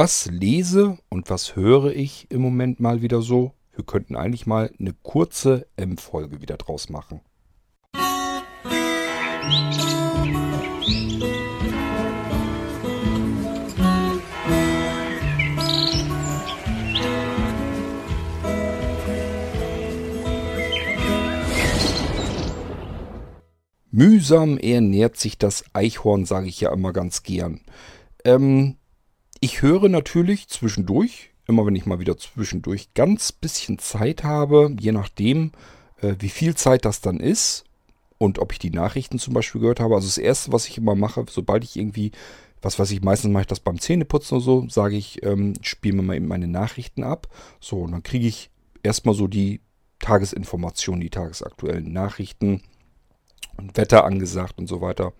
Was lese und was höre ich im Moment mal wieder so? Wir könnten eigentlich mal eine kurze M-Folge wieder draus machen. Mühsam ernährt sich das Eichhorn, sage ich ja immer ganz gern. Ähm, ich höre natürlich zwischendurch, immer wenn ich mal wieder zwischendurch ganz bisschen Zeit habe, je nachdem, äh, wie viel Zeit das dann ist und ob ich die Nachrichten zum Beispiel gehört habe. Also das Erste, was ich immer mache, sobald ich irgendwie, was weiß ich, meistens mache ich das beim Zähneputzen oder so, sage ich, ähm, spiele mir mal eben meine Nachrichten ab. So, und dann kriege ich erstmal so die Tagesinformationen, die tagesaktuellen Nachrichten und Wetter angesagt und so weiter.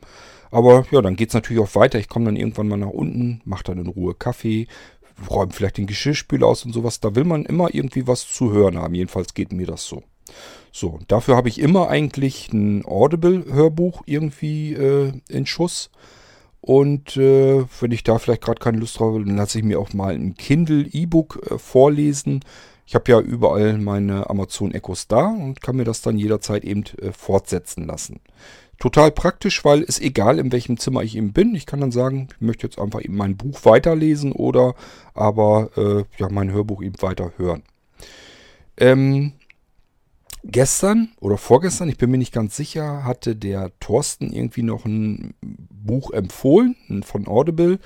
Aber ja, dann geht es natürlich auch weiter. Ich komme dann irgendwann mal nach unten, mache dann in Ruhe Kaffee, räume vielleicht den Geschirrspül aus und sowas. Da will man immer irgendwie was zu hören haben. Jedenfalls geht mir das so. So, dafür habe ich immer eigentlich ein Audible-Hörbuch irgendwie äh, in Schuss. Und äh, wenn ich da vielleicht gerade keine Lust habe, dann lasse ich mir auch mal ein Kindle-E-Book äh, vorlesen. Ich habe ja überall meine Amazon Echos da und kann mir das dann jederzeit eben äh, fortsetzen lassen. Total praktisch, weil es egal, in welchem Zimmer ich eben bin. Ich kann dann sagen, ich möchte jetzt einfach eben mein Buch weiterlesen oder aber äh, ja, mein Hörbuch eben weiter hören. Ähm, gestern oder vorgestern, ich bin mir nicht ganz sicher, hatte der Thorsten irgendwie noch ein Buch empfohlen von Audible.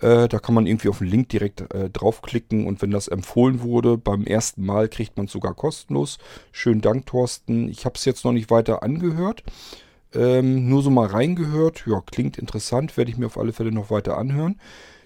Äh, da kann man irgendwie auf den Link direkt äh, draufklicken und wenn das empfohlen wurde, beim ersten Mal kriegt man es sogar kostenlos. Schönen Dank, Thorsten. Ich habe es jetzt noch nicht weiter angehört. Ähm, nur so mal reingehört. Ja, klingt interessant. Werde ich mir auf alle Fälle noch weiter anhören.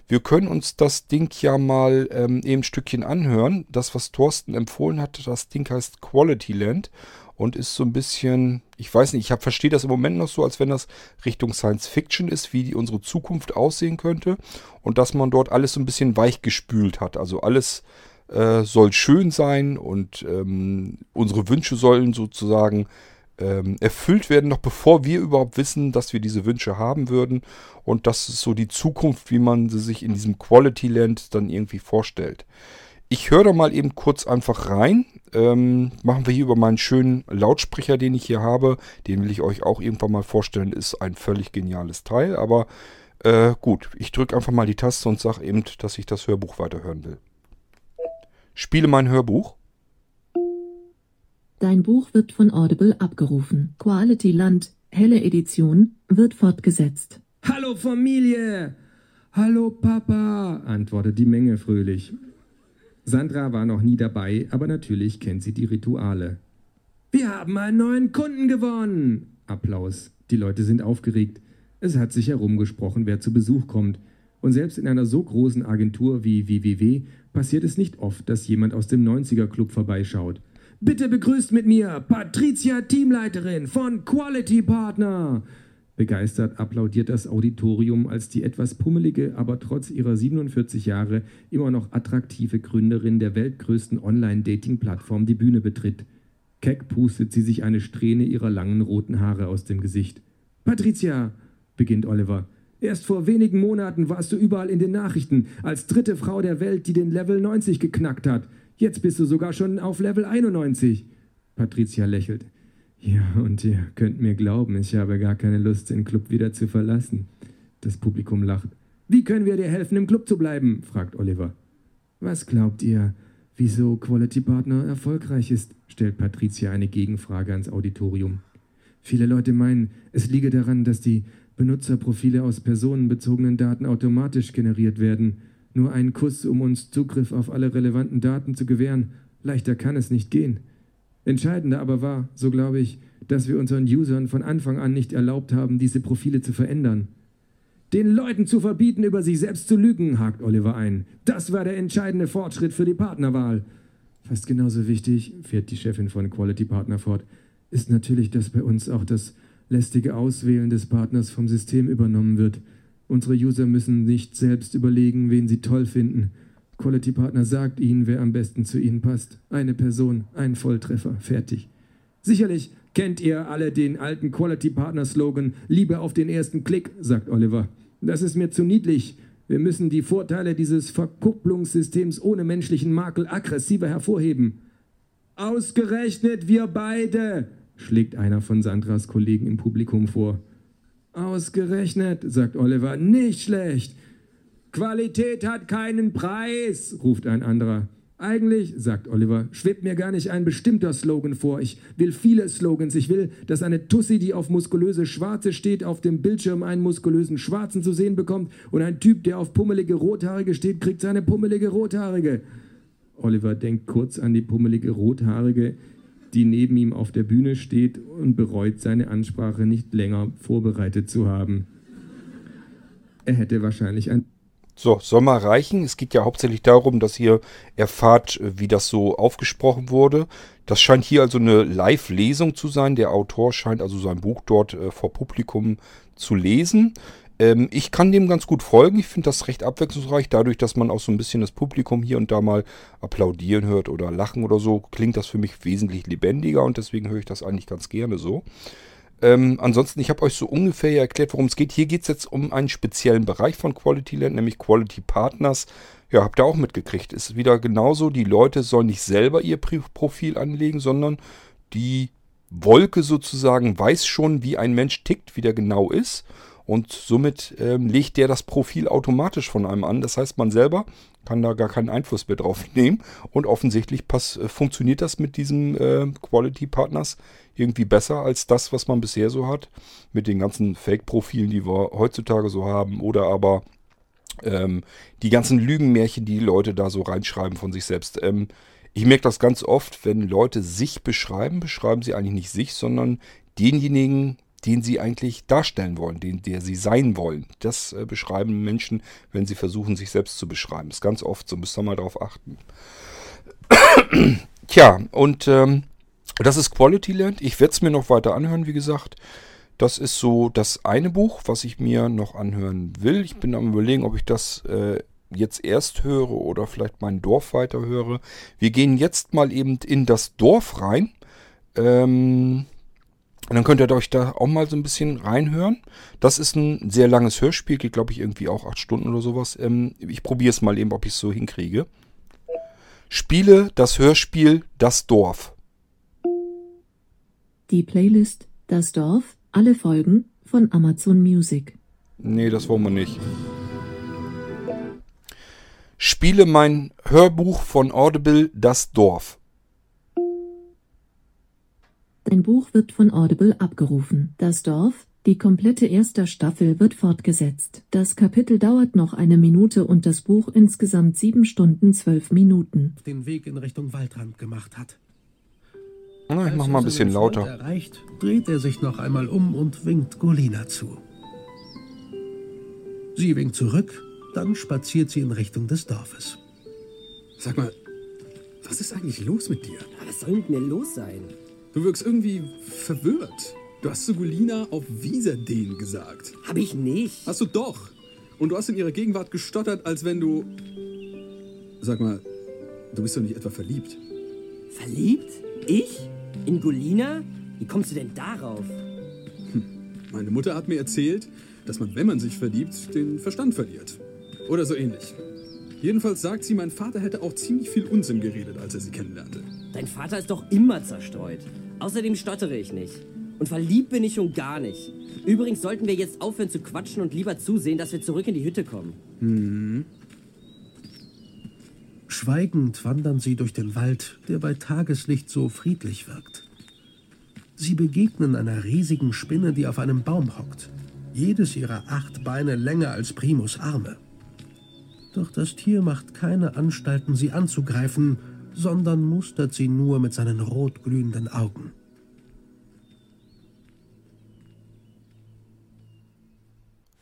Wir können uns das Ding ja mal ähm, eben ein Stückchen anhören. Das, was Thorsten empfohlen hat, das Ding heißt Quality Land und ist so ein bisschen, ich weiß nicht, ich verstehe das im Moment noch so, als wenn das Richtung Science Fiction ist, wie die, unsere Zukunft aussehen könnte und dass man dort alles so ein bisschen weichgespült hat. Also alles äh, soll schön sein und ähm, unsere Wünsche sollen sozusagen ähm, erfüllt werden, noch bevor wir überhaupt wissen, dass wir diese Wünsche haben würden. Und das ist so die Zukunft, wie man sie sich in diesem Quality Land dann irgendwie vorstellt. Ich höre da mal eben kurz einfach rein. Ähm, machen wir hier über meinen schönen Lautsprecher, den ich hier habe. Den will ich euch auch irgendwann mal vorstellen. Ist ein völlig geniales Teil. Aber äh, gut, ich drücke einfach mal die Taste und sage eben, dass ich das Hörbuch weiterhören will. Spiele mein Hörbuch. Dein Buch wird von Audible abgerufen. Quality Land, helle Edition, wird fortgesetzt. Hallo Familie! Hallo Papa! antwortet die Menge fröhlich. Sandra war noch nie dabei, aber natürlich kennt sie die Rituale. Wir haben einen neuen Kunden gewonnen! Applaus. Die Leute sind aufgeregt. Es hat sich herumgesprochen, wer zu Besuch kommt. Und selbst in einer so großen Agentur wie WWW passiert es nicht oft, dass jemand aus dem 90er Club vorbeischaut. Bitte begrüßt mit mir Patricia Teamleiterin von Quality Partner. Begeistert applaudiert das Auditorium, als die etwas pummelige, aber trotz ihrer 47 Jahre immer noch attraktive Gründerin der weltgrößten Online-Dating-Plattform die Bühne betritt. Keck pustet sie sich eine Strähne ihrer langen roten Haare aus dem Gesicht. Patricia, beginnt Oliver, erst vor wenigen Monaten warst du überall in den Nachrichten als dritte Frau der Welt, die den Level 90 geknackt hat. Jetzt bist du sogar schon auf Level 91. Patricia lächelt. Ja, und ihr könnt mir glauben, ich habe gar keine Lust, den Club wieder zu verlassen. Das Publikum lacht. Wie können wir dir helfen, im Club zu bleiben? fragt Oliver. Was glaubt ihr, wieso Quality Partner erfolgreich ist? stellt Patricia eine Gegenfrage ans Auditorium. Viele Leute meinen, es liege daran, dass die Benutzerprofile aus personenbezogenen Daten automatisch generiert werden. Nur ein Kuss, um uns Zugriff auf alle relevanten Daten zu gewähren. Leichter kann es nicht gehen. Entscheidender aber war, so glaube ich, dass wir unseren Usern von Anfang an nicht erlaubt haben, diese Profile zu verändern. Den Leuten zu verbieten, über sich selbst zu lügen, hakt Oliver ein. Das war der entscheidende Fortschritt für die Partnerwahl. Fast genauso wichtig, fährt die Chefin von Quality Partner fort, ist natürlich, dass bei uns auch das lästige Auswählen des Partners vom System übernommen wird. Unsere User müssen nicht selbst überlegen, wen sie toll finden. Quality Partner sagt Ihnen, wer am besten zu Ihnen passt. Eine Person, ein Volltreffer, fertig. Sicherlich kennt ihr alle den alten Quality Partner Slogan, Liebe auf den ersten Klick, sagt Oliver. Das ist mir zu niedlich. Wir müssen die Vorteile dieses Verkupplungssystems ohne menschlichen Makel aggressiver hervorheben. Ausgerechnet wir beide, schlägt einer von Sandras Kollegen im Publikum vor. Ausgerechnet, sagt Oliver, nicht schlecht. Qualität hat keinen Preis, ruft ein anderer. Eigentlich, sagt Oliver, schwebt mir gar nicht ein bestimmter Slogan vor. Ich will viele Slogans. Ich will, dass eine Tussi, die auf muskulöse Schwarze steht, auf dem Bildschirm einen muskulösen Schwarzen zu sehen bekommt und ein Typ, der auf pummelige Rothaarige steht, kriegt seine pummelige Rothaarige. Oliver denkt kurz an die pummelige Rothaarige, die neben ihm auf der Bühne steht und bereut seine Ansprache nicht länger vorbereitet zu haben. Er hätte wahrscheinlich ein so, soll mal reichen. Es geht ja hauptsächlich darum, dass ihr erfahrt, wie das so aufgesprochen wurde. Das scheint hier also eine Live-Lesung zu sein. Der Autor scheint also sein Buch dort äh, vor Publikum zu lesen. Ähm, ich kann dem ganz gut folgen. Ich finde das recht abwechslungsreich. Dadurch, dass man auch so ein bisschen das Publikum hier und da mal applaudieren hört oder lachen oder so, klingt das für mich wesentlich lebendiger und deswegen höre ich das eigentlich ganz gerne so. Ähm, ansonsten, ich habe euch so ungefähr erklärt, worum es geht. Hier geht es jetzt um einen speziellen Bereich von Quality Land, nämlich Quality Partners. Ja, habt ihr auch mitgekriegt. Ist wieder genauso, die Leute sollen nicht selber ihr Profil anlegen, sondern die Wolke sozusagen weiß schon, wie ein Mensch tickt, wie der genau ist. Und somit ähm, legt der das Profil automatisch von einem an. Das heißt, man selber kann da gar keinen Einfluss mehr drauf nehmen. Und offensichtlich pass, äh, funktioniert das mit diesen äh, Quality Partners irgendwie besser als das, was man bisher so hat. Mit den ganzen Fake-Profilen, die wir heutzutage so haben. Oder aber ähm, die ganzen Lügenmärchen, die die Leute da so reinschreiben von sich selbst. Ähm, ich merke das ganz oft, wenn Leute sich beschreiben, beschreiben sie eigentlich nicht sich, sondern denjenigen, den sie eigentlich darstellen wollen, den der sie sein wollen. Das äh, beschreiben Menschen, wenn sie versuchen, sich selbst zu beschreiben. Das ist ganz oft so, müsst ihr mal darauf achten. Tja, und ähm, das ist Quality Land. Ich werde es mir noch weiter anhören, wie gesagt. Das ist so das eine Buch, was ich mir noch anhören will. Ich bin am überlegen, ob ich das äh, jetzt erst höre oder vielleicht mein Dorf weiterhöre. Wir gehen jetzt mal eben in das Dorf rein. Ähm, und dann könnt ihr euch da auch mal so ein bisschen reinhören. Das ist ein sehr langes Hörspiel, geht glaube ich irgendwie auch acht Stunden oder sowas. Ähm, ich probiere es mal eben, ob ich es so hinkriege. Spiele das Hörspiel Das Dorf. Die Playlist Das Dorf, alle Folgen von Amazon Music. Nee, das wollen wir nicht. Spiele mein Hörbuch von Audible Das Dorf. Dein Buch wird von Audible abgerufen. Das Dorf, die komplette erste Staffel wird fortgesetzt. Das Kapitel dauert noch eine Minute und das Buch insgesamt sieben Stunden zwölf Minuten. Den Weg in Richtung Waldrand gemacht hat. Na, ich mach mal ein bisschen lauter. Erreicht, dreht er sich noch einmal um und winkt Golina zu. Sie winkt zurück, dann spaziert sie in Richtung des Dorfes. Sag mal, was ist eigentlich los mit dir? Was soll mit mir los sein? Du wirkst irgendwie verwirrt. Du hast zu Gulina auf Wieserdeen gesagt. Hab ich nicht. Hast du doch. Und du hast in ihrer Gegenwart gestottert, als wenn du... Sag mal, du bist doch nicht etwa verliebt? Verliebt? Ich? In Gulina? Wie kommst du denn darauf? Hm. Meine Mutter hat mir erzählt, dass man, wenn man sich verliebt, den Verstand verliert. Oder so ähnlich. Jedenfalls sagt sie, mein Vater hätte auch ziemlich viel Unsinn geredet, als er sie kennenlernte. Dein Vater ist doch immer zerstreut. Außerdem stottere ich nicht. Und verliebt bin ich schon gar nicht. Übrigens sollten wir jetzt aufhören zu quatschen und lieber zusehen, dass wir zurück in die Hütte kommen. Hm. Schweigend wandern sie durch den Wald, der bei Tageslicht so friedlich wirkt. Sie begegnen einer riesigen Spinne, die auf einem Baum hockt. Jedes ihrer acht Beine länger als Primus Arme. Doch das Tier macht keine Anstalten, sie anzugreifen, sondern mustert sie nur mit seinen rotglühenden Augen.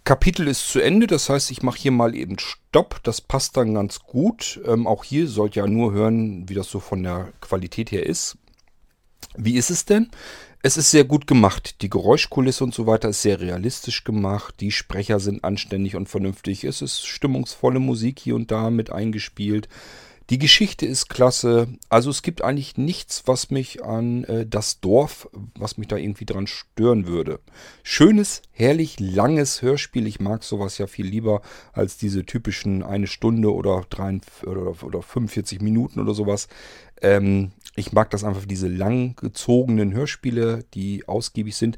Kapitel ist zu Ende, das heißt, ich mache hier mal eben Stopp. Das passt dann ganz gut. Ähm, auch hier sollt ihr ja nur hören, wie das so von der Qualität her ist. Wie ist es denn? Es ist sehr gut gemacht. Die Geräuschkulisse und so weiter ist sehr realistisch gemacht. Die Sprecher sind anständig und vernünftig. Es ist stimmungsvolle Musik hier und da mit eingespielt. Die Geschichte ist klasse. Also es gibt eigentlich nichts, was mich an äh, das Dorf, was mich da irgendwie dran stören würde. Schönes, herrlich langes Hörspiel. Ich mag sowas ja viel lieber als diese typischen eine Stunde oder, drei, oder, oder 45 Minuten oder sowas. Ähm, ich mag das einfach, diese lang gezogenen Hörspiele, die ausgiebig sind.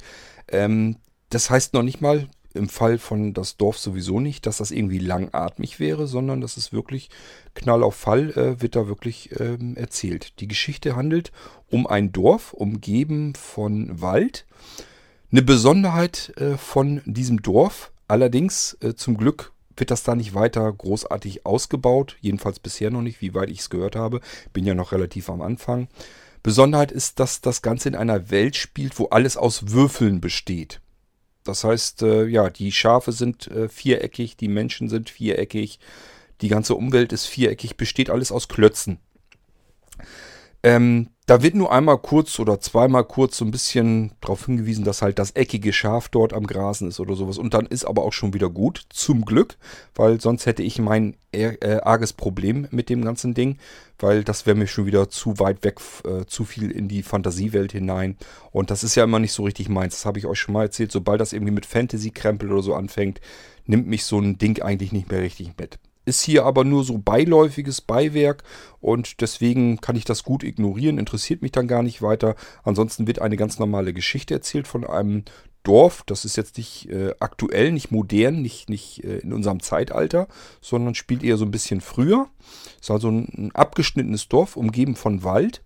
Ähm, das heißt noch nicht mal, im Fall von das Dorf sowieso nicht, dass das irgendwie langatmig wäre, sondern dass es wirklich Knall auf Fall äh, wird da wirklich ähm, erzählt. Die Geschichte handelt um ein Dorf, umgeben von Wald. Eine Besonderheit äh, von diesem Dorf, allerdings äh, zum Glück wird das da nicht weiter großartig ausgebaut, jedenfalls bisher noch nicht, wie weit ich es gehört habe. Bin ja noch relativ am Anfang. Besonderheit ist, dass das Ganze in einer Welt spielt, wo alles aus Würfeln besteht. Das heißt, äh, ja, die Schafe sind äh, viereckig, die Menschen sind viereckig, die ganze Umwelt ist viereckig, besteht alles aus Klötzen. Ähm, da wird nur einmal kurz oder zweimal kurz so ein bisschen darauf hingewiesen, dass halt das eckige Schaf dort am Grasen ist oder sowas. Und dann ist aber auch schon wieder gut, zum Glück, weil sonst hätte ich mein äh, arges Problem mit dem ganzen Ding, weil das wäre mir schon wieder zu weit weg, äh, zu viel in die Fantasiewelt hinein. Und das ist ja immer nicht so richtig meins. Das habe ich euch schon mal erzählt. Sobald das irgendwie mit Fantasy-Krempel oder so anfängt, nimmt mich so ein Ding eigentlich nicht mehr richtig mit ist hier aber nur so beiläufiges Beiwerk und deswegen kann ich das gut ignorieren, interessiert mich dann gar nicht weiter. Ansonsten wird eine ganz normale Geschichte erzählt von einem Dorf, das ist jetzt nicht äh, aktuell, nicht modern, nicht, nicht äh, in unserem Zeitalter, sondern spielt eher so ein bisschen früher. Ist also ein, ein abgeschnittenes Dorf, umgeben von Wald.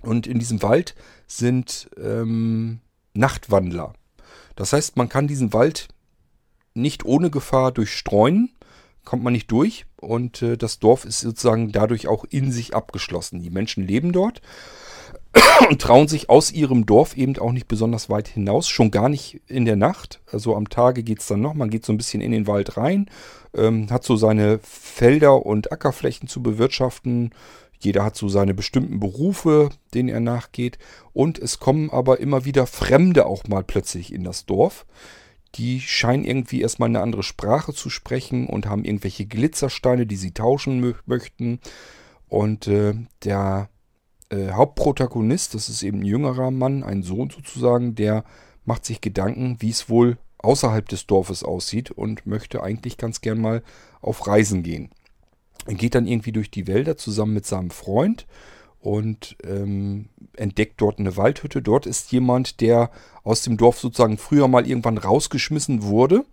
Und in diesem Wald sind ähm, Nachtwandler. Das heißt, man kann diesen Wald nicht ohne Gefahr durchstreuen kommt man nicht durch und äh, das Dorf ist sozusagen dadurch auch in sich abgeschlossen. Die Menschen leben dort und trauen sich aus ihrem Dorf eben auch nicht besonders weit hinaus, schon gar nicht in der Nacht. Also am Tage geht es dann noch, man geht so ein bisschen in den Wald rein, ähm, hat so seine Felder und Ackerflächen zu bewirtschaften. Jeder hat so seine bestimmten Berufe, denen er nachgeht. Und es kommen aber immer wieder Fremde auch mal plötzlich in das Dorf die scheinen irgendwie erstmal eine andere Sprache zu sprechen und haben irgendwelche Glitzersteine, die sie tauschen mö möchten. Und äh, der äh, Hauptprotagonist, das ist eben ein jüngerer Mann, ein Sohn sozusagen, der macht sich Gedanken, wie es wohl außerhalb des Dorfes aussieht und möchte eigentlich ganz gern mal auf Reisen gehen. Er geht dann irgendwie durch die Wälder zusammen mit seinem Freund und ähm, entdeckt dort eine Waldhütte. Dort ist jemand, der aus dem Dorf sozusagen früher mal irgendwann rausgeschmissen wurde.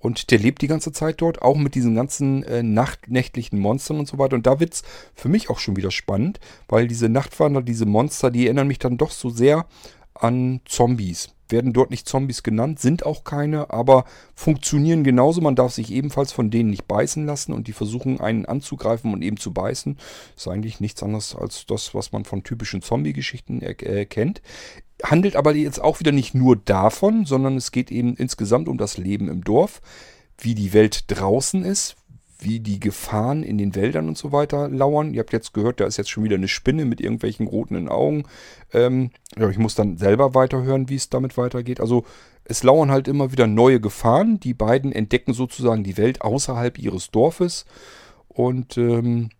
Und der lebt die ganze Zeit dort, auch mit diesen ganzen äh, nacht nächtlichen Monstern und so weiter. Und da wird es für mich auch schon wieder spannend, weil diese Nachtwanderer, diese Monster, die erinnern mich dann doch so sehr an Zombies werden dort nicht Zombies genannt, sind auch keine, aber funktionieren genauso. Man darf sich ebenfalls von denen nicht beißen lassen und die versuchen einen anzugreifen und eben zu beißen. Ist eigentlich nichts anderes als das, was man von typischen Zombie-Geschichten äh, kennt. Handelt aber jetzt auch wieder nicht nur davon, sondern es geht eben insgesamt um das Leben im Dorf, wie die Welt draußen ist, wie die Gefahren in den Wäldern und so weiter lauern. Ihr habt jetzt gehört, da ist jetzt schon wieder eine Spinne mit irgendwelchen roten Augen. Ähm, ich muss dann selber weiterhören, wie es damit weitergeht. Also es lauern halt immer wieder neue Gefahren. Die beiden entdecken sozusagen die Welt außerhalb ihres Dorfes. Und ähm,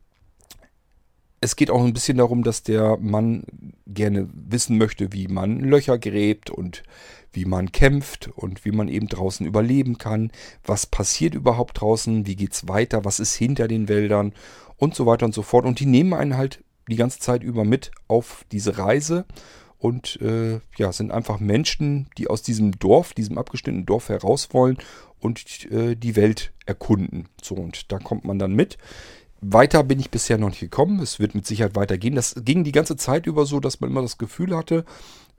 es geht auch ein bisschen darum, dass der Mann gerne wissen möchte, wie man Löcher gräbt und wie man kämpft und wie man eben draußen überleben kann. Was passiert überhaupt draußen? Wie geht es weiter? Was ist hinter den Wäldern? Und so weiter und so fort. Und die nehmen einen halt die ganze Zeit über mit auf diese Reise und äh, ja, sind einfach Menschen, die aus diesem Dorf, diesem abgeschnittenen Dorf heraus wollen und äh, die Welt erkunden. So, und da kommt man dann mit. Weiter bin ich bisher noch nicht gekommen. Es wird mit Sicherheit weitergehen. Das ging die ganze Zeit über so, dass man immer das Gefühl hatte,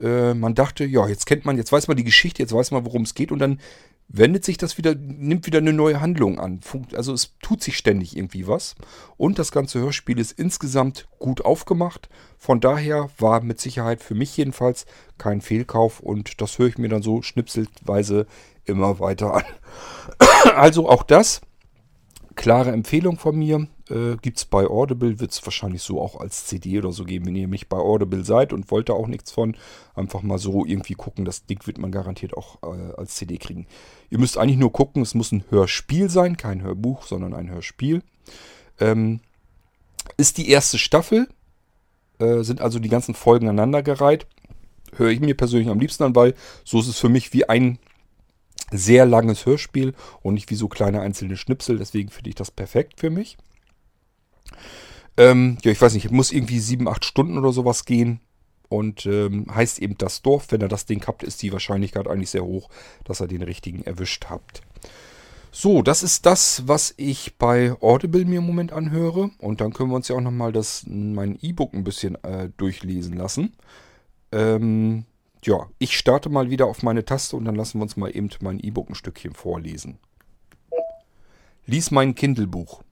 äh, man dachte, ja, jetzt kennt man, jetzt weiß man die Geschichte, jetzt weiß man, worum es geht und dann wendet sich das wieder, nimmt wieder eine neue Handlung an. Also es tut sich ständig irgendwie was. Und das ganze Hörspiel ist insgesamt gut aufgemacht. Von daher war mit Sicherheit für mich jedenfalls kein Fehlkauf und das höre ich mir dann so schnipselweise immer weiter an. Also auch das, klare Empfehlung von mir. Äh, Gibt es bei Audible, wird es wahrscheinlich so auch als CD oder so geben, wenn ihr nicht bei Audible seid und wollt da auch nichts von. Einfach mal so irgendwie gucken, das Ding wird man garantiert auch äh, als CD kriegen. Ihr müsst eigentlich nur gucken, es muss ein Hörspiel sein, kein Hörbuch, sondern ein Hörspiel. Ähm, Ist die erste Staffel, äh, sind also die ganzen Folgen aneinandergereiht. Höre ich mir persönlich am liebsten an, weil so ist es für mich wie ein sehr langes Hörspiel und nicht wie so kleine einzelne Schnipsel. Deswegen finde ich das perfekt für mich. Ähm, ja, ich weiß nicht, muss irgendwie sieben, acht Stunden oder sowas gehen. Und ähm, heißt eben das Dorf. Wenn er das Ding habt, ist die Wahrscheinlichkeit eigentlich sehr hoch, dass er den richtigen erwischt habt. So, das ist das, was ich bei Audible mir im Moment anhöre. Und dann können wir uns ja auch nochmal mein E-Book ein bisschen äh, durchlesen lassen. Ähm, ja, ich starte mal wieder auf meine Taste und dann lassen wir uns mal eben mein E-Book ein Stückchen vorlesen. Lies mein Kindle-Buch.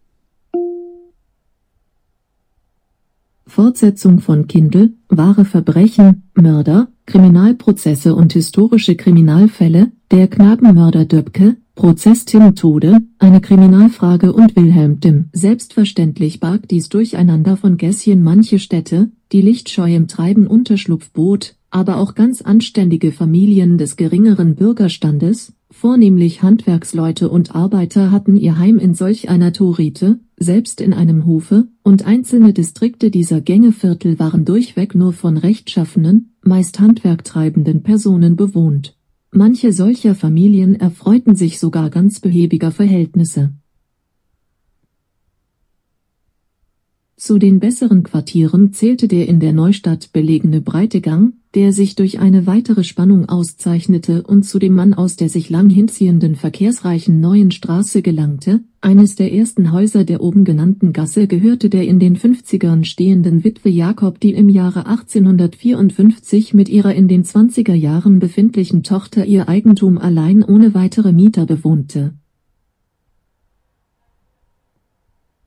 Fortsetzung von Kindle, wahre Verbrechen, Mörder, Kriminalprozesse und historische Kriminalfälle, der Knabenmörder Döbke, Prozess Tim Tode, eine Kriminalfrage und Wilhelm Dim. Selbstverständlich barg dies Durcheinander von Gässchen manche Städte, die lichtscheu im Treiben Unterschlupf bot, aber auch ganz anständige Familien des geringeren Bürgerstandes, vornehmlich Handwerksleute und Arbeiter hatten ihr Heim in solch einer Torite, selbst in einem Hofe, und einzelne Distrikte dieser Gängeviertel waren durchweg nur von rechtschaffenen, meist handwerktreibenden Personen bewohnt. Manche solcher Familien erfreuten sich sogar ganz behäbiger Verhältnisse. Zu den besseren Quartieren zählte der in der Neustadt belegene Breitegang, der sich durch eine weitere Spannung auszeichnete und zu dem Mann aus der sich lang hinziehenden verkehrsreichen neuen Straße gelangte, eines der ersten Häuser der oben genannten Gasse gehörte der in den 50ern stehenden Witwe Jakob, die im Jahre 1854 mit ihrer in den 20er Jahren befindlichen Tochter ihr Eigentum allein ohne weitere Mieter bewohnte.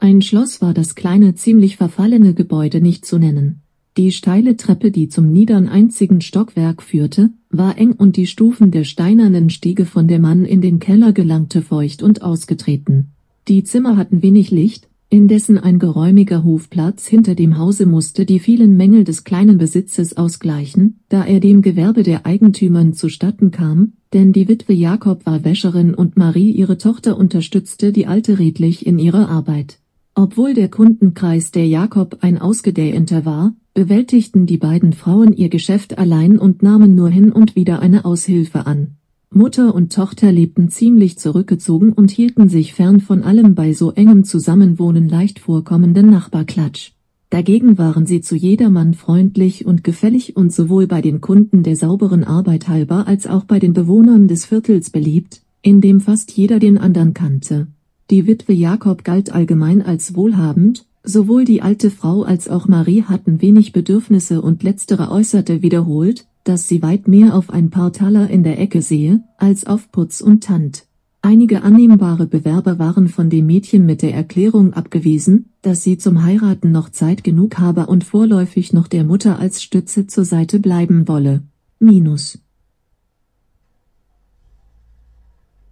Ein Schloss war das kleine ziemlich verfallene Gebäude nicht zu nennen die steile Treppe, die zum niedern einzigen Stockwerk führte, war eng und die Stufen der steinernen Stiege von der Mann in den Keller gelangte feucht und ausgetreten. Die Zimmer hatten wenig Licht, indessen ein geräumiger Hofplatz hinter dem Hause musste die vielen Mängel des kleinen Besitzes ausgleichen, da er dem Gewerbe der Eigentümern zustatten kam, denn die Witwe Jakob war Wäscherin und Marie ihre Tochter unterstützte die Alte redlich in ihrer Arbeit. Obwohl der Kundenkreis der Jakob ein ausgedehnter war, bewältigten die beiden Frauen ihr Geschäft allein und nahmen nur hin und wieder eine Aushilfe an. Mutter und Tochter lebten ziemlich zurückgezogen und hielten sich fern von allem bei so engem Zusammenwohnen leicht vorkommenden Nachbarklatsch. Dagegen waren sie zu jedermann freundlich und gefällig und sowohl bei den Kunden der sauberen Arbeit halber als auch bei den Bewohnern des Viertels beliebt, in dem fast jeder den andern kannte. Die Witwe Jakob galt allgemein als wohlhabend, Sowohl die alte Frau als auch Marie hatten wenig Bedürfnisse und letztere äußerte wiederholt, dass sie weit mehr auf ein paar Taler in der Ecke sehe, als auf Putz und Tand. Einige annehmbare Bewerber waren von dem Mädchen mit der Erklärung abgewiesen, dass sie zum Heiraten noch Zeit genug habe und vorläufig noch der Mutter als Stütze zur Seite bleiben wolle. Minus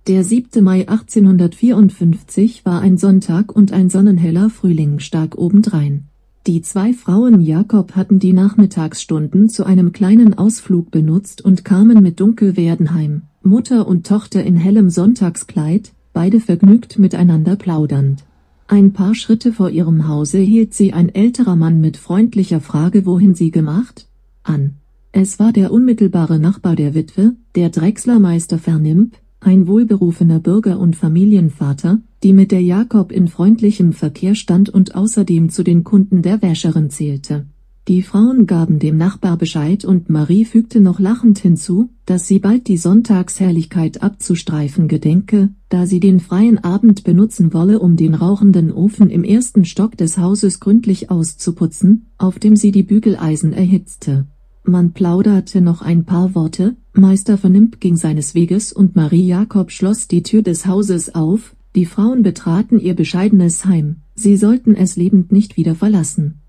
Der 7. Mai 1854 war ein Sonntag und ein sonnenheller Frühling stark obendrein. Die zwei Frauen Jakob hatten die Nachmittagsstunden zu einem kleinen Ausflug benutzt und kamen mit Dunkelwerden heim, Mutter und Tochter in hellem Sonntagskleid, beide vergnügt miteinander plaudernd. Ein paar Schritte vor ihrem Hause hielt sie ein älterer Mann mit freundlicher Frage wohin sie gemacht? an. Es war der unmittelbare Nachbar der Witwe, der Drechslermeister Vernimp, ein wohlberufener Bürger und Familienvater, die mit der Jakob in freundlichem Verkehr stand und außerdem zu den Kunden der Wäscherin zählte. Die Frauen gaben dem Nachbar Bescheid und Marie fügte noch lachend hinzu, dass sie bald die Sonntagsherrlichkeit abzustreifen gedenke, da sie den freien Abend benutzen wolle, um den rauchenden Ofen im ersten Stock des Hauses gründlich auszuputzen, auf dem sie die Bügeleisen erhitzte. Man plauderte noch ein paar Worte, Meister Vernimp ging seines Weges und Marie Jakob schloss die Tür des Hauses auf, die Frauen betraten ihr bescheidenes Heim, sie sollten es lebend nicht wieder verlassen.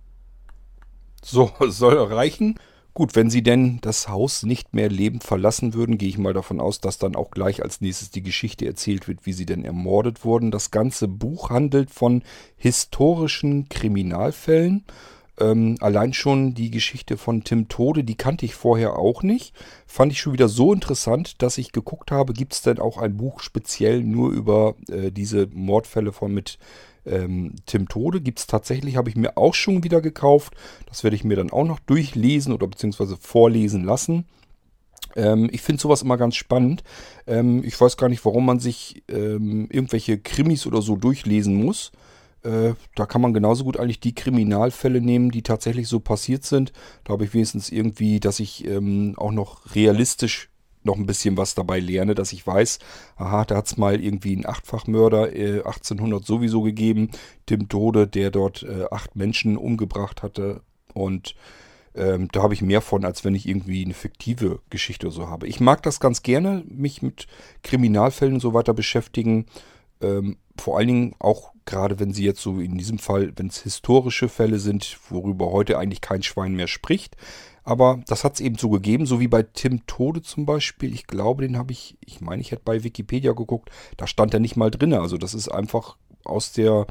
So, soll reichen. Gut, wenn sie denn das Haus nicht mehr lebend verlassen würden, gehe ich mal davon aus, dass dann auch gleich als nächstes die Geschichte erzählt wird, wie sie denn ermordet wurden. Das ganze Buch handelt von historischen Kriminalfällen ähm, allein schon die Geschichte von Tim Tode, die kannte ich vorher auch nicht. Fand ich schon wieder so interessant, dass ich geguckt habe, gibt es denn auch ein Buch speziell nur über äh, diese Mordfälle von mit ähm, Tim Tode gibt es tatsächlich, habe ich mir auch schon wieder gekauft. Das werde ich mir dann auch noch durchlesen oder beziehungsweise vorlesen lassen. Ähm, ich finde sowas immer ganz spannend. Ähm, ich weiß gar nicht, warum man sich ähm, irgendwelche Krimis oder so durchlesen muss. Äh, da kann man genauso gut eigentlich die Kriminalfälle nehmen, die tatsächlich so passiert sind. Da habe ich wenigstens irgendwie, dass ich ähm, auch noch realistisch noch ein bisschen was dabei lerne, dass ich weiß, aha, da hat es mal irgendwie einen Achtfachmörder äh, 1800 sowieso gegeben, Tim Tode, der dort äh, acht Menschen umgebracht hatte und ähm, da habe ich mehr von, als wenn ich irgendwie eine fiktive Geschichte so habe. Ich mag das ganz gerne, mich mit Kriminalfällen und so weiter beschäftigen. Ähm, vor allen Dingen auch gerade, wenn sie jetzt so in diesem Fall, wenn es historische Fälle sind, worüber heute eigentlich kein Schwein mehr spricht. Aber das hat es eben so gegeben, so wie bei Tim Tode zum Beispiel. Ich glaube, den habe ich, ich meine, ich hätte bei Wikipedia geguckt, da stand er nicht mal drin. Also das ist einfach aus der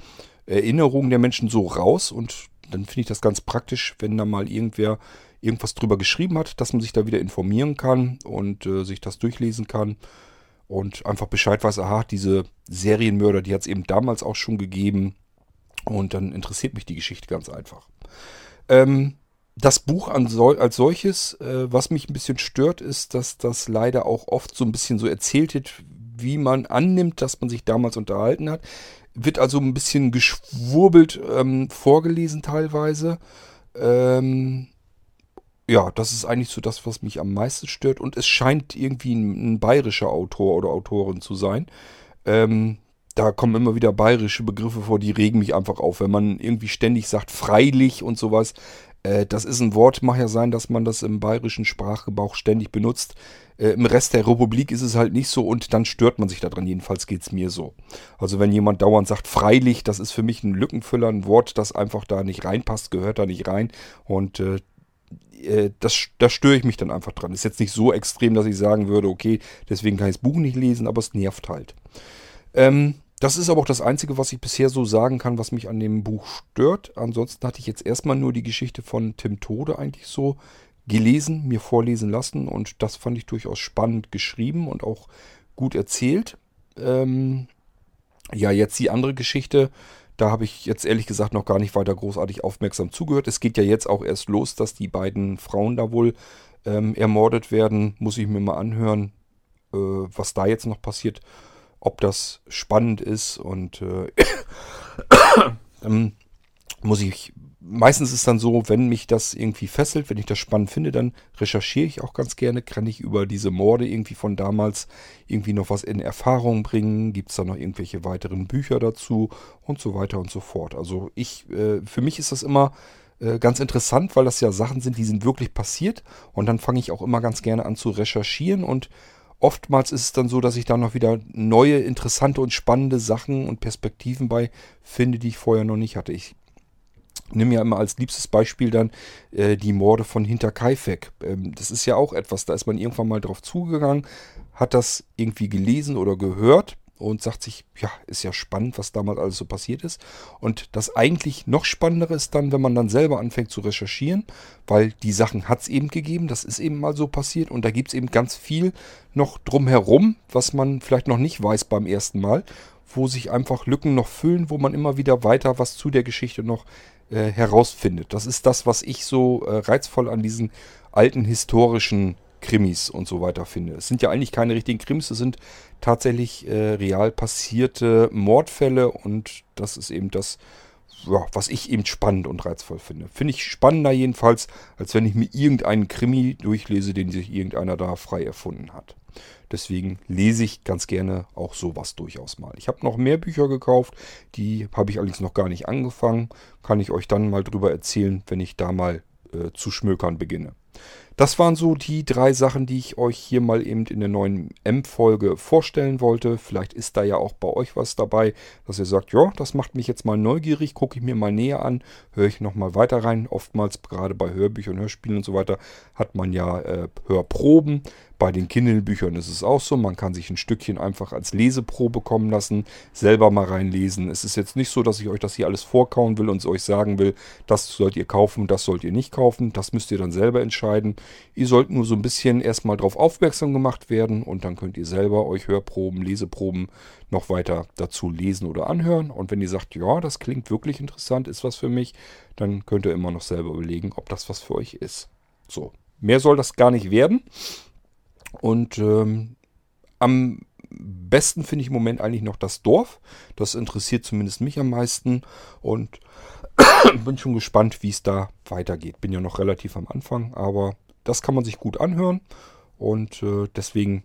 Erinnerung der Menschen so raus und dann finde ich das ganz praktisch, wenn da mal irgendwer irgendwas drüber geschrieben hat, dass man sich da wieder informieren kann und äh, sich das durchlesen kann und einfach Bescheid weiß, aha, diese Serienmörder, die hat es eben damals auch schon gegeben und dann interessiert mich die Geschichte ganz einfach. Ähm, das Buch als solches, äh, was mich ein bisschen stört, ist, dass das leider auch oft so ein bisschen so erzählt wird, wie man annimmt, dass man sich damals unterhalten hat. Wird also ein bisschen geschwurbelt ähm, vorgelesen teilweise. Ähm, ja, das ist eigentlich so das, was mich am meisten stört. Und es scheint irgendwie ein, ein bayerischer Autor oder Autorin zu sein. Ähm, da kommen immer wieder bayerische Begriffe vor, die regen mich einfach auf. Wenn man irgendwie ständig sagt, freilich und sowas, äh, das ist ein Wort, mag ja sein, dass man das im bayerischen Sprachgebrauch ständig benutzt. Äh, Im Rest der Republik ist es halt nicht so und dann stört man sich daran. Jedenfalls geht es mir so. Also wenn jemand dauernd sagt, freilich, das ist für mich ein Lückenfüller, ein Wort, das einfach da nicht reinpasst, gehört da nicht rein. Und äh, das, da störe ich mich dann einfach dran. Ist jetzt nicht so extrem, dass ich sagen würde, okay, deswegen kann ich das Buch nicht lesen, aber es nervt halt. Ähm, das ist aber auch das Einzige, was ich bisher so sagen kann, was mich an dem Buch stört. Ansonsten hatte ich jetzt erstmal nur die Geschichte von Tim Tode eigentlich so gelesen, mir vorlesen lassen und das fand ich durchaus spannend geschrieben und auch gut erzählt. Ähm, ja, jetzt die andere Geschichte, da habe ich jetzt ehrlich gesagt noch gar nicht weiter großartig aufmerksam zugehört. Es geht ja jetzt auch erst los, dass die beiden Frauen da wohl ähm, ermordet werden. Muss ich mir mal anhören, äh, was da jetzt noch passiert ob das spannend ist und äh, ähm, muss ich. Meistens ist dann so, wenn mich das irgendwie fesselt, wenn ich das spannend finde, dann recherchiere ich auch ganz gerne. Kann ich über diese Morde irgendwie von damals irgendwie noch was in Erfahrung bringen? Gibt es da noch irgendwelche weiteren Bücher dazu und so weiter und so fort? Also ich, äh, für mich ist das immer äh, ganz interessant, weil das ja Sachen sind, die sind wirklich passiert und dann fange ich auch immer ganz gerne an zu recherchieren und Oftmals ist es dann so, dass ich da noch wieder neue, interessante und spannende Sachen und Perspektiven bei finde, die ich vorher noch nicht hatte. Ich nehme ja immer als liebstes Beispiel dann äh, die Morde von Hinterkaifeck. Ähm, das ist ja auch etwas, da ist man irgendwann mal drauf zugegangen, hat das irgendwie gelesen oder gehört und sagt sich, ja, ist ja spannend, was damals alles so passiert ist. Und das eigentlich noch Spannendere ist dann, wenn man dann selber anfängt zu recherchieren, weil die Sachen hat es eben gegeben, das ist eben mal so passiert und da gibt es eben ganz viel noch drumherum, was man vielleicht noch nicht weiß beim ersten Mal, wo sich einfach Lücken noch füllen, wo man immer wieder weiter was zu der Geschichte noch äh, herausfindet. Das ist das, was ich so äh, reizvoll an diesen alten historischen Krimis und so weiter finde. Es sind ja eigentlich keine richtigen Krimis, es sind tatsächlich äh, real passierte Mordfälle und das ist eben das, ja, was ich eben spannend und reizvoll finde. Finde ich spannender jedenfalls, als wenn ich mir irgendeinen Krimi durchlese, den sich irgendeiner da frei erfunden hat. Deswegen lese ich ganz gerne auch sowas durchaus mal. Ich habe noch mehr Bücher gekauft, die habe ich allerdings noch gar nicht angefangen. Kann ich euch dann mal drüber erzählen, wenn ich da mal äh, zu schmökern beginne. Das waren so die drei Sachen, die ich euch hier mal eben in der neuen M-Folge vorstellen wollte. Vielleicht ist da ja auch bei euch was dabei, dass ihr sagt, ja, das macht mich jetzt mal neugierig, gucke ich mir mal näher an, höre ich nochmal weiter rein. Oftmals, gerade bei Hörbüchern, Hörspielen und so weiter, hat man ja äh, Hörproben. Bei den Kindle-Büchern ist es auch so. Man kann sich ein Stückchen einfach als Leseprobe kommen lassen, selber mal reinlesen. Es ist jetzt nicht so, dass ich euch das hier alles vorkauen will und euch sagen will, das sollt ihr kaufen, das sollt ihr nicht kaufen. Das müsst ihr dann selber entscheiden. Ihr sollt nur so ein bisschen erstmal darauf aufmerksam gemacht werden und dann könnt ihr selber euch Hörproben, Leseproben noch weiter dazu lesen oder anhören. Und wenn ihr sagt, ja, das klingt wirklich interessant, ist was für mich, dann könnt ihr immer noch selber überlegen, ob das was für euch ist. So, mehr soll das gar nicht werden. Und ähm, am besten finde ich im Moment eigentlich noch das Dorf. Das interessiert zumindest mich am meisten. Und bin schon gespannt, wie es da weitergeht. Bin ja noch relativ am Anfang, aber das kann man sich gut anhören. Und äh, deswegen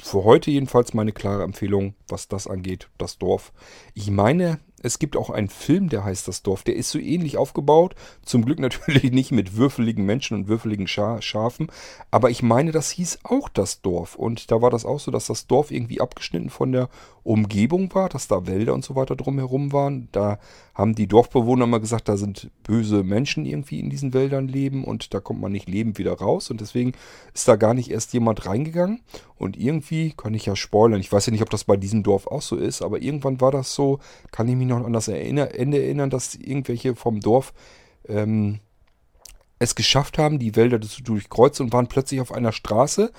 für heute jedenfalls meine klare Empfehlung, was das angeht, das Dorf. Ich meine, es gibt auch einen Film, der heißt Das Dorf. Der ist so ähnlich aufgebaut. Zum Glück natürlich nicht mit würfeligen Menschen und würfeligen Scha Schafen. Aber ich meine, das hieß auch Das Dorf. Und da war das auch so, dass das Dorf irgendwie abgeschnitten von der Umgebung war, dass da Wälder und so weiter drumherum waren. Da haben die Dorfbewohner mal gesagt, da sind böse Menschen irgendwie in diesen Wäldern leben und da kommt man nicht lebend wieder raus. Und deswegen ist da gar nicht erst jemand reingegangen. Und irgendwie, kann ich ja spoilern, ich weiß ja nicht, ob das bei diesem Dorf auch so ist, aber irgendwann war das so, kann ich mich noch an das Ende erinnern, dass irgendwelche vom Dorf ähm, es geschafft haben, die Wälder zu durchkreuzen und waren plötzlich auf einer Straße.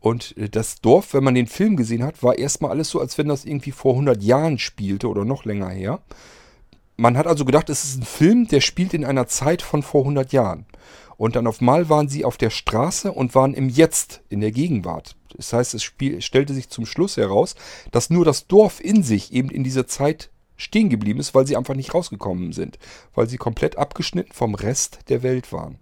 Und äh, das Dorf, wenn man den Film gesehen hat, war erstmal alles so, als wenn das irgendwie vor 100 Jahren spielte oder noch länger her. Man hat also gedacht, es ist ein Film, der spielt in einer Zeit von vor 100 Jahren. Und dann auf Mal waren sie auf der Straße und waren im Jetzt, in der Gegenwart. Das heißt, es stellte sich zum Schluss heraus, dass nur das Dorf in sich eben in dieser Zeit stehen geblieben ist, weil sie einfach nicht rausgekommen sind. Weil sie komplett abgeschnitten vom Rest der Welt waren.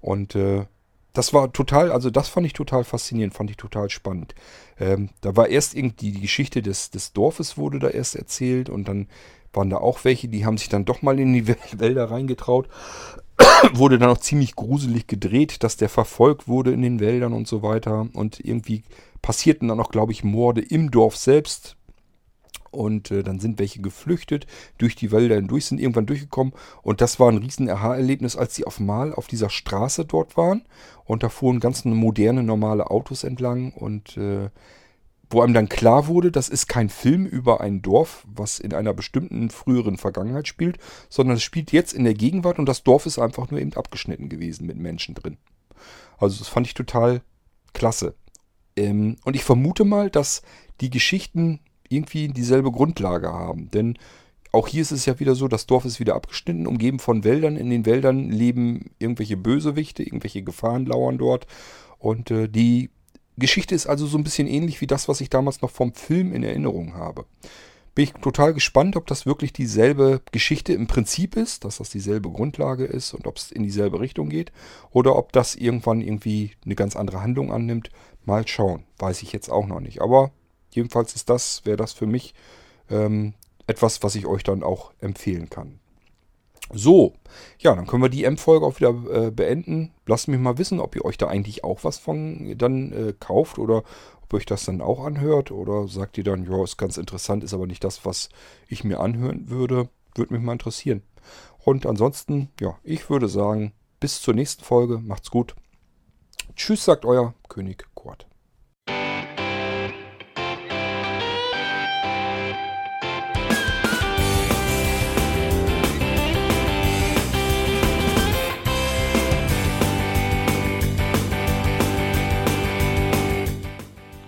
Und äh, das war total, also das fand ich total faszinierend, fand ich total spannend. Ähm, da war erst irgendwie die Geschichte des, des Dorfes wurde da erst erzählt und dann waren da auch welche, die haben sich dann doch mal in die Wälder reingetraut. wurde dann auch ziemlich gruselig gedreht, dass der verfolgt wurde in den Wäldern und so weiter. Und irgendwie passierten dann auch, glaube ich, Morde im Dorf selbst. Und äh, dann sind welche geflüchtet, durch die Wälder hindurch, sind irgendwann durchgekommen. Und das war ein riesen Aha-Erlebnis, als sie auf Mal auf dieser Straße dort waren. Und da fuhren ganz moderne, normale Autos entlang. Und äh, wo einem dann klar wurde, das ist kein Film über ein Dorf, was in einer bestimmten früheren Vergangenheit spielt, sondern es spielt jetzt in der Gegenwart und das Dorf ist einfach nur eben abgeschnitten gewesen mit Menschen drin. Also das fand ich total klasse. Ähm, und ich vermute mal, dass die Geschichten irgendwie dieselbe Grundlage haben. Denn auch hier ist es ja wieder so, das Dorf ist wieder abgeschnitten, umgeben von Wäldern. In den Wäldern leben irgendwelche Bösewichte, irgendwelche Gefahren lauern dort. Und äh, die Geschichte ist also so ein bisschen ähnlich wie das, was ich damals noch vom Film in Erinnerung habe. Bin ich total gespannt, ob das wirklich dieselbe Geschichte im Prinzip ist, dass das dieselbe Grundlage ist und ob es in dieselbe Richtung geht oder ob das irgendwann irgendwie eine ganz andere Handlung annimmt. Mal schauen, weiß ich jetzt auch noch nicht. Aber jedenfalls ist das, wäre das für mich ähm, etwas, was ich euch dann auch empfehlen kann. So, ja, dann können wir die M-Folge auch wieder äh, beenden. Lasst mich mal wissen, ob ihr euch da eigentlich auch was von dann äh, kauft oder ob euch das dann auch anhört. Oder sagt ihr dann, ja, ist ganz interessant, ist aber nicht das, was ich mir anhören würde. Würde mich mal interessieren. Und ansonsten, ja, ich würde sagen, bis zur nächsten Folge. Macht's gut. Tschüss, sagt euer König Kurt.